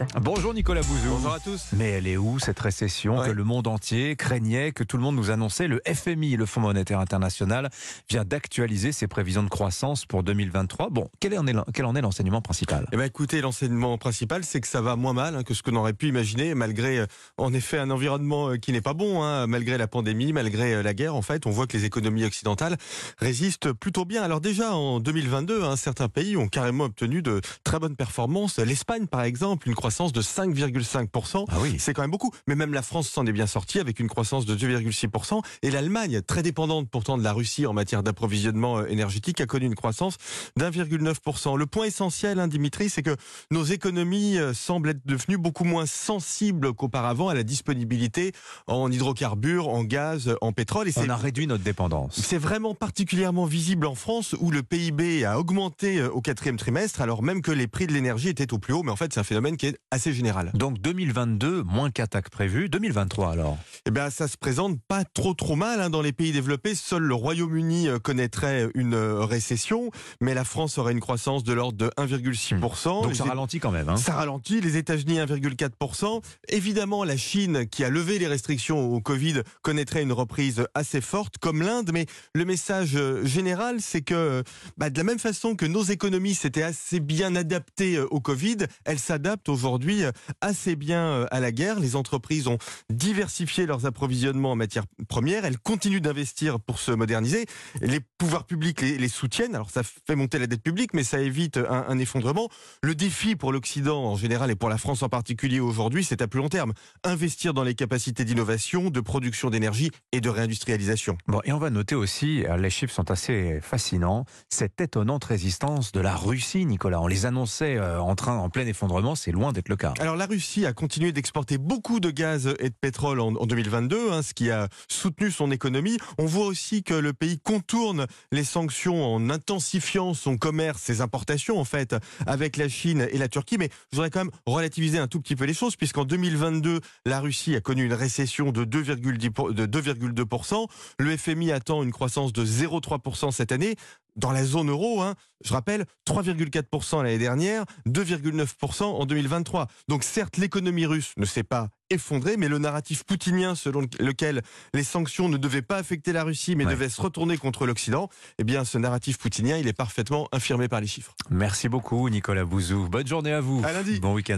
Express. Bonjour Nicolas Bouzou. Bonjour à tous. Mais elle est où cette récession Ouais. que le monde entier craignait, que tout le monde nous annonçait? Le FMI, le Fonds monétaire international, vient d'actualiser ses prévisions de croissance pour 2023. Bon, quel en est, quel en est l'enseignement principal? Eh ben, écoutez, l'enseignement principal, c'est que ça va moins mal hein, que ce qu'on aurait pu imaginer, malgré euh, en effet un environnement euh, qui n'est pas bon, hein, malgré la pandémie, malgré euh, la guerre. En fait, on voit que les économies occidentales résistent plutôt bien. Alors déjà en 2022, hein, certains pays ont carrément obtenu de très bonnes performances. L'Espagne, par exemple, une croissance de 5,5%. Ah oui. C'est quand même beaucoup. Mais même la France s'en est bien sortie avec une croissance de 2,6%. Et l'Allemagne, très dépendante pourtant de la Russie en matière d'approvisionnement euh, énergétique, a connu une croissance d'1,9%. Le point essentiel, hein, Dimitri, c'est que nos économies euh, semblent être devenues beaucoup moins sensibles qu'auparavant à la disponibilité en hydrocarbures, en gaz, en pétrole. Et On a réduit notre dépendance. c'est vraiment particulièrement visible en France où le PIB a augmenté euh, au quatrième trimestre alors même que les prix de l'énergie étaient au plus haut. Mais en fait, c'est un phénomène qui est assez général. Donc 2022, moins qu'attaque prévue. 2023 alors Eh bien, ça se présente pas trop trop mal hein, dans les pays développés. Seul le Royaume-Uni euh, connaîtrait une euh, récession, mais la France aurait une croissance de l'ordre de 1,6%. Donc ça ralentit quand même. Hein. ça ralentit, les États-Unis 1,4%. Évidemment, la Chine, qui a levé les restrictions au Covid, connaîtrait une reprise assez forte, comme l'Inde. Mais le message euh, général, c'est que bah, de la même façon que nos économies s'étaient assez bien adaptées au Covid, elles s'adaptent aujourd'hui euh, assez bien euh, à la guerre. Les entreprises ont diversifié leurs approvisionnements en matières premières. Elles continuent d'investir pour se moderniser. Les pouvoirs publics les, soutiennent. Alors ça fait monter la dette publique, mais ça évite un, effondrement. Le défi pour l'Occident en général et pour la France en particulier aujourd'hui, c'est à plus long terme. Investir dans les capacités d'innovation, de production d'énergie et de réindustrialisation. Bon, et on va noter aussi, euh, les chiffres sont assez fascinants, cette étonnante résistance de la Russie, Nicolas. On les annonçait en train, en plein effondrement, c'est loin d'être le cas. Alors la Russie a continué d'exporter beaucoup de gaz et de pétrole en, en 2022, hein, ce qui a soutenu son économie. On voit aussi que le pays contourne les sanctions en intensifiant son commerce, ses importations en fait, avec la Chine et la Turquie. Mais je voudrais quand même relativiser un tout petit peu les choses, puisqu'en 2022, la Russie a connu une récession de 2,10 pour- de 2,2%. Le FMI attend une croissance de 0,3% cette année. Dans la zone euro, hein, je rappelle, 3,4% l'année dernière, 2,9% en 2023. Donc certes, l'économie russe ne s'est pas effondrée, mais le narratif poutinien selon lequel les sanctions ne devaient pas affecter la Russie, mais Ouais. devaient se retourner contre l'Occident, eh bien ce narratif poutinien, il est parfaitement infirmé par les chiffres. Merci beaucoup, Nicolas Bouzou. Bonne journée à vous. À lundi. Bon week-end.